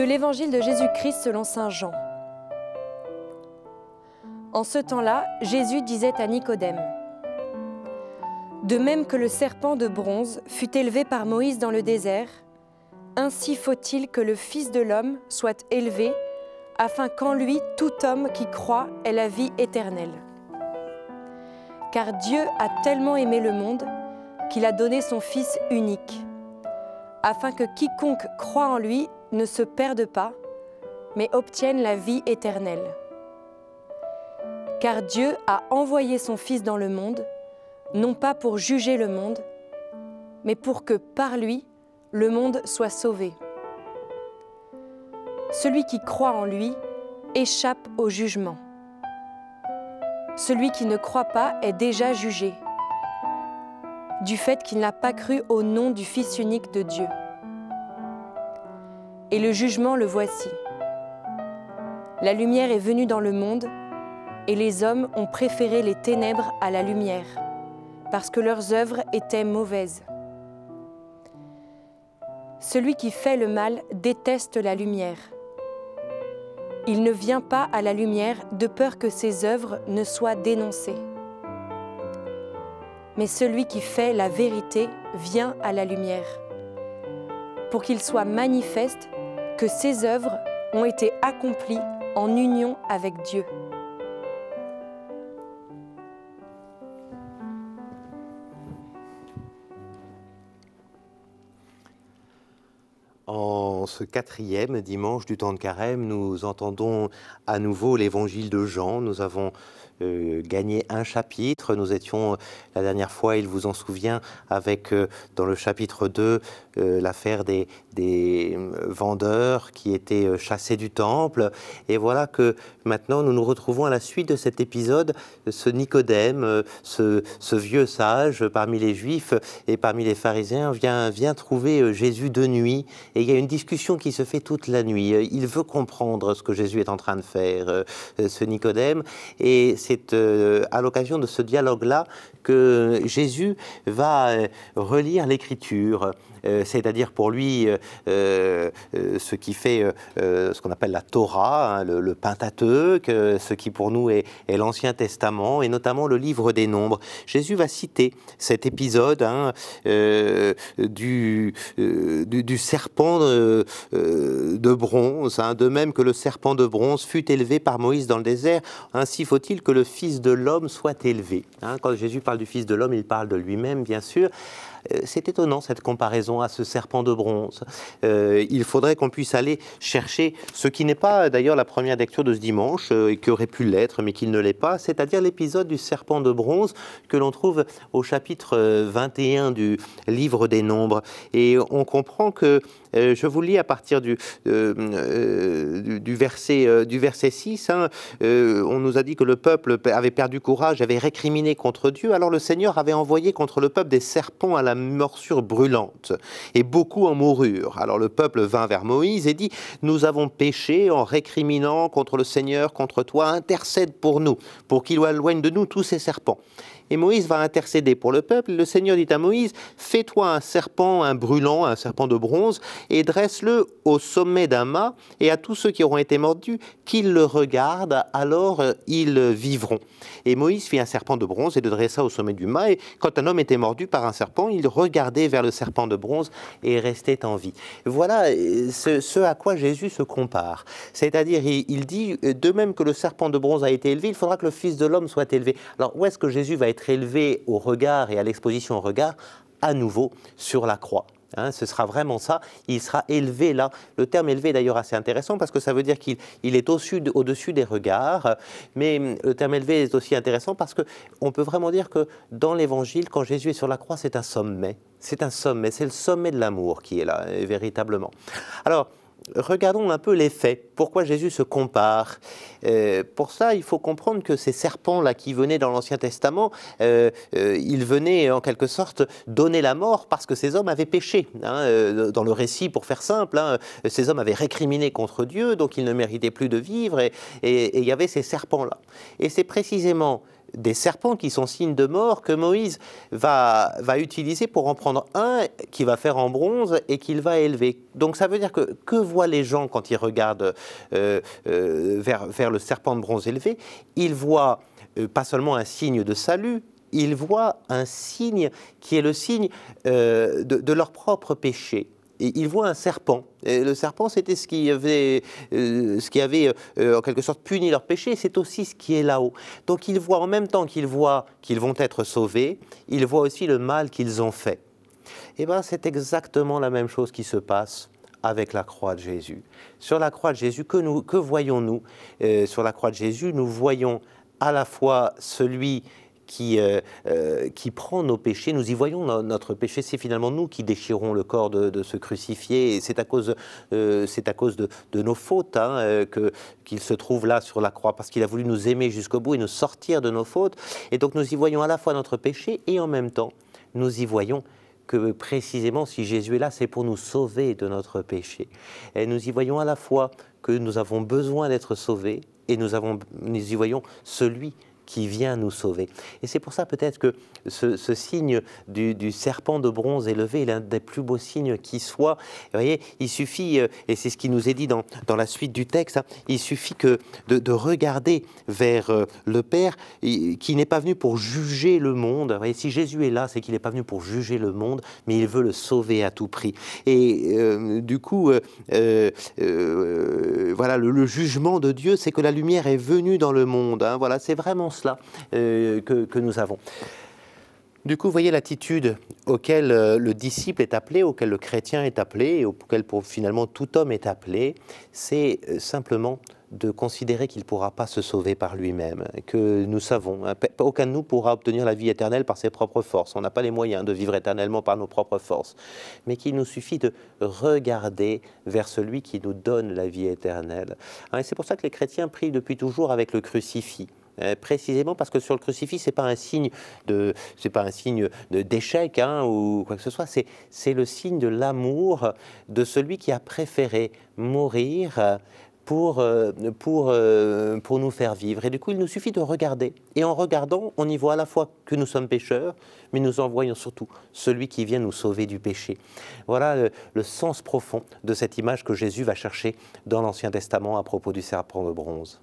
De l'Évangile de Jésus-Christ selon Saint Jean. En ce temps-là, Jésus disait à Nicodème, De même que le serpent de bronze fut élevé par Moïse dans le désert, ainsi faut-il que le Fils de l'homme soit élevé, afin qu'en lui tout homme qui croit ait la vie éternelle. Car Dieu a tellement aimé le monde qu'il a donné son Fils unique, afin que quiconque croit en lui ne se perde pas, mais obtienne la vie éternelle. Car Dieu a envoyé son Fils dans le monde, non pas pour juger le monde, mais pour que par lui, le monde soit sauvé. Celui qui croit en lui échappe au jugement. Celui qui ne croit pas est déjà jugé, du fait qu'il n'a pas cru au nom du Fils unique de Dieu. Et le jugement le voici. La lumière est venue dans le monde, et les hommes ont préféré les ténèbres à la lumière, parce que leurs œuvres étaient mauvaises. Celui qui fait le mal déteste la lumière. Il ne vient pas à la lumière de peur que ses œuvres ne soient dénoncées. Mais celui qui fait la vérité vient à la lumière, pour qu'il soit manifeste que ses œuvres ont été accomplies en union avec Dieu. Ce quatrième dimanche du temps de carême, nous entendons à nouveau l'évangile de Jean. Nous avons euh, gagné un chapitre. Nous étions, euh, la dernière fois, il vous en souvient, avec, euh, dans le chapitre 2, l'affaire des, vendeurs qui étaient chassés du temple. Et voilà que maintenant, nous nous retrouvons à la suite de cet épisode, ce Nicodème, ce, vieux sage parmi les Juifs et parmi les pharisiens, vient trouver Jésus de nuit. Et il y a une discussion qui se fait toute la nuit. Il veut comprendre ce que Jésus est en train de faire, ce Nicodème. Et c'est euh, à l'occasion de ce dialogue-là que Jésus va euh, relire l'Écriture. Euh, c'est-à-dire pour lui ce qui fait ce qu'on appelle la Torah, hein, le, Pentateuque, ce qui pour nous est, l'Ancien Testament, et notamment le livre des Nombres. Jésus va citer cet épisode hein, du, serpent de, bronze, hein, de même que le serpent de bronze fut élevé par Moïse dans le désert, ainsi faut-il que le Fils de l'homme soit élevé. Quand Jésus parle du Fils de l'homme, il parle de lui-même, bien sûr. Euh, c'est étonnant cette comparaison à ce serpent de bronze. Euh, il faudrait qu'on puisse aller chercher ce qui n'est pas d'ailleurs la première lecture de ce dimanche, euh, et qui aurait pu l'être, mais qui ne l'est pas, c'est-à-dire l'épisode du serpent de bronze que l'on trouve au chapitre 21 du livre des Nombres. Et on comprend que je vous lis à partir du, du, verset, du verset 6. Hein, on nous a dit que le peuple avait perdu courage, avait récriminé contre Dieu. Alors le Seigneur avait envoyé contre le peuple des serpents à la morsure brûlante, et beaucoup en moururent. Alors le peuple vint vers Moïse et dit, Nous avons péché en récriminant contre le Seigneur, contre toi, intercède pour nous, pour qu'il éloigne de nous tous ces serpents. Et Moïse va intercéder pour le peuple. Le Seigneur dit à Moïse, fais-toi un serpent, un brûlant, un serpent de bronze, et dresse-le au sommet d'un mât, et à tous ceux qui auront été mordus, qu'ils le regardent, alors ils vivront. Et Moïse fit un serpent de bronze et le dressa au sommet du mât, et quand un homme était mordu par un serpent, il regardait vers le serpent de bronze et restait en vie. Voilà euh, ce, à quoi Jésus se compare. C'est-à-dire, il, dit, de même que le serpent de bronze a été élevé, il faudra que le Fils de l'homme soit élevé. Alors, où est-ce que Jésus va être élevé au regard et à l'exposition au regard? À nouveau sur la croix. Hein, ce sera vraiment ça. Il sera élevé là. Le terme élevé est d'ailleurs assez intéressant parce que ça veut dire qu'il est au-dessus des regards. Mais hum, le terme élevé est aussi intéressant parce qu'on peut vraiment dire que dans l'Évangile, quand Jésus est sur la croix, c'est un sommet. C'est un sommet. C'est le sommet de l'amour qui est là, véritablement. Alors, regardons un peu les faits. Pourquoi Jésus se compare? Euh, Pour ça, il faut comprendre que ces serpents-là qui venaient dans l'Ancien Testament, euh, euh, ils venaient en quelque sorte donner la mort parce que ces hommes avaient péché. Hein, dans le récit, pour faire simple, hein, ces hommes avaient récriminé contre Dieu, donc ils ne méritaient plus de vivre, et il y avait ces serpents-là. Et c'est précisément des serpents qui sont signes de mort que Moïse va, va utiliser pour en prendre un qui va faire en bronze et qu'il va élever. Donc ça veut dire que que voient les gens quand ils regardent euh, euh, vers, vers le serpent de bronze élevé? Ils voient euh, pas seulement un signe de salut, ils voient un signe qui est le signe de, de leur propre péché il voit un serpent. Et le serpent, c'était ce qui avait, euh, ce qui avait euh, en quelque sorte puni leur péché, c'est aussi ce qui est là-haut. Donc il voit en même temps qu'ils voient qu'ils vont être sauvés, il voit aussi le mal qu'ils ont fait. Et eh bien c'est exactement la même chose qui se passe avec la croix de Jésus. Sur la croix de Jésus, que, que voyons-nous? Euh, Sur la croix de Jésus, nous voyons à la fois celui qui, euh, euh, qui prend nos péchés. Nous y voyons notre péché. C'est finalement nous qui déchirons le corps de, ce crucifié. Et c'est à cause, euh, c'est à cause de, nos fautes hein, que, qu'il se trouve là sur la croix, parce qu'il a voulu nous aimer jusqu'au bout et nous sortir de nos fautes. Et donc nous y voyons à la fois notre péché et en même temps, nous y voyons que précisément si Jésus est là, c'est pour nous sauver de notre péché. Et nous y voyons à la fois que nous avons besoin d'être sauvés et nous, avons, nous y voyons celui qui vient nous sauver. Et c'est pour ça peut-être que ce, signe du, serpent de bronze élevé est l'un des plus beaux signes qui soit. Voyez, il suffit, euh, et c'est ce qui nous est dit dans, dans la suite du texte, hein, il suffit que de, regarder vers euh, le Père qui n'est pas venu pour juger le monde. Voyez, si Jésus est là, c'est qu'il n'est pas venu pour juger le monde, mais il veut le sauver à tout prix. Et euh, du coup, voilà, le, jugement de Dieu, c'est que la lumière est venue dans le monde. Hein. voilà, c'est vraiment euh, que, nous avons. Du coup, vous voyez l'attitude auquel euh, le disciple est appelé, auquel le chrétien est appelé, et auquel finalement tout homme est appelé, c'est euh, simplement de considérer qu'il ne pourra pas se sauver par lui-même, que nous savons, hein, aucun de nous pourra obtenir la vie éternelle par ses propres forces, on n'a pas les moyens de vivre éternellement par nos propres forces, mais qu'il nous suffit de regarder vers celui qui nous donne la vie éternelle. Hein, et c'est pour ça que les chrétiens prient depuis toujours avec le crucifix. Euh, précisément parce que sur le crucifix, c'est pas un signe de, c'est pas un signe d'échec hein, ou quoi que ce soit. C'est, c'est le signe de l'amour de celui qui a préféré mourir pour, euh, pour, euh, pour nous faire vivre. Et du coup, il nous suffit de regarder. Et en regardant, on y voit à la fois que nous sommes pécheurs, mais nous en voyons surtout celui qui vient nous sauver du péché. Voilà le, le sens profond de cette image que Jésus va chercher dans l'Ancien Testament à propos du serpent de bronze.